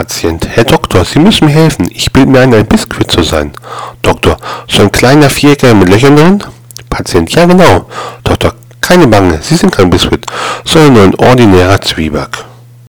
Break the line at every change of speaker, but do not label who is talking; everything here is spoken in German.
Patient. Herr Doktor, Sie müssen mir helfen. Ich bilde mir ein, ein Biskuit zu sein. Doktor, so ein kleiner Vierecker mit Löchern drin? Patient, ja genau. Doktor, keine Bange, Sie sind kein Biskuit, sondern nur ein ordinärer Zwieback.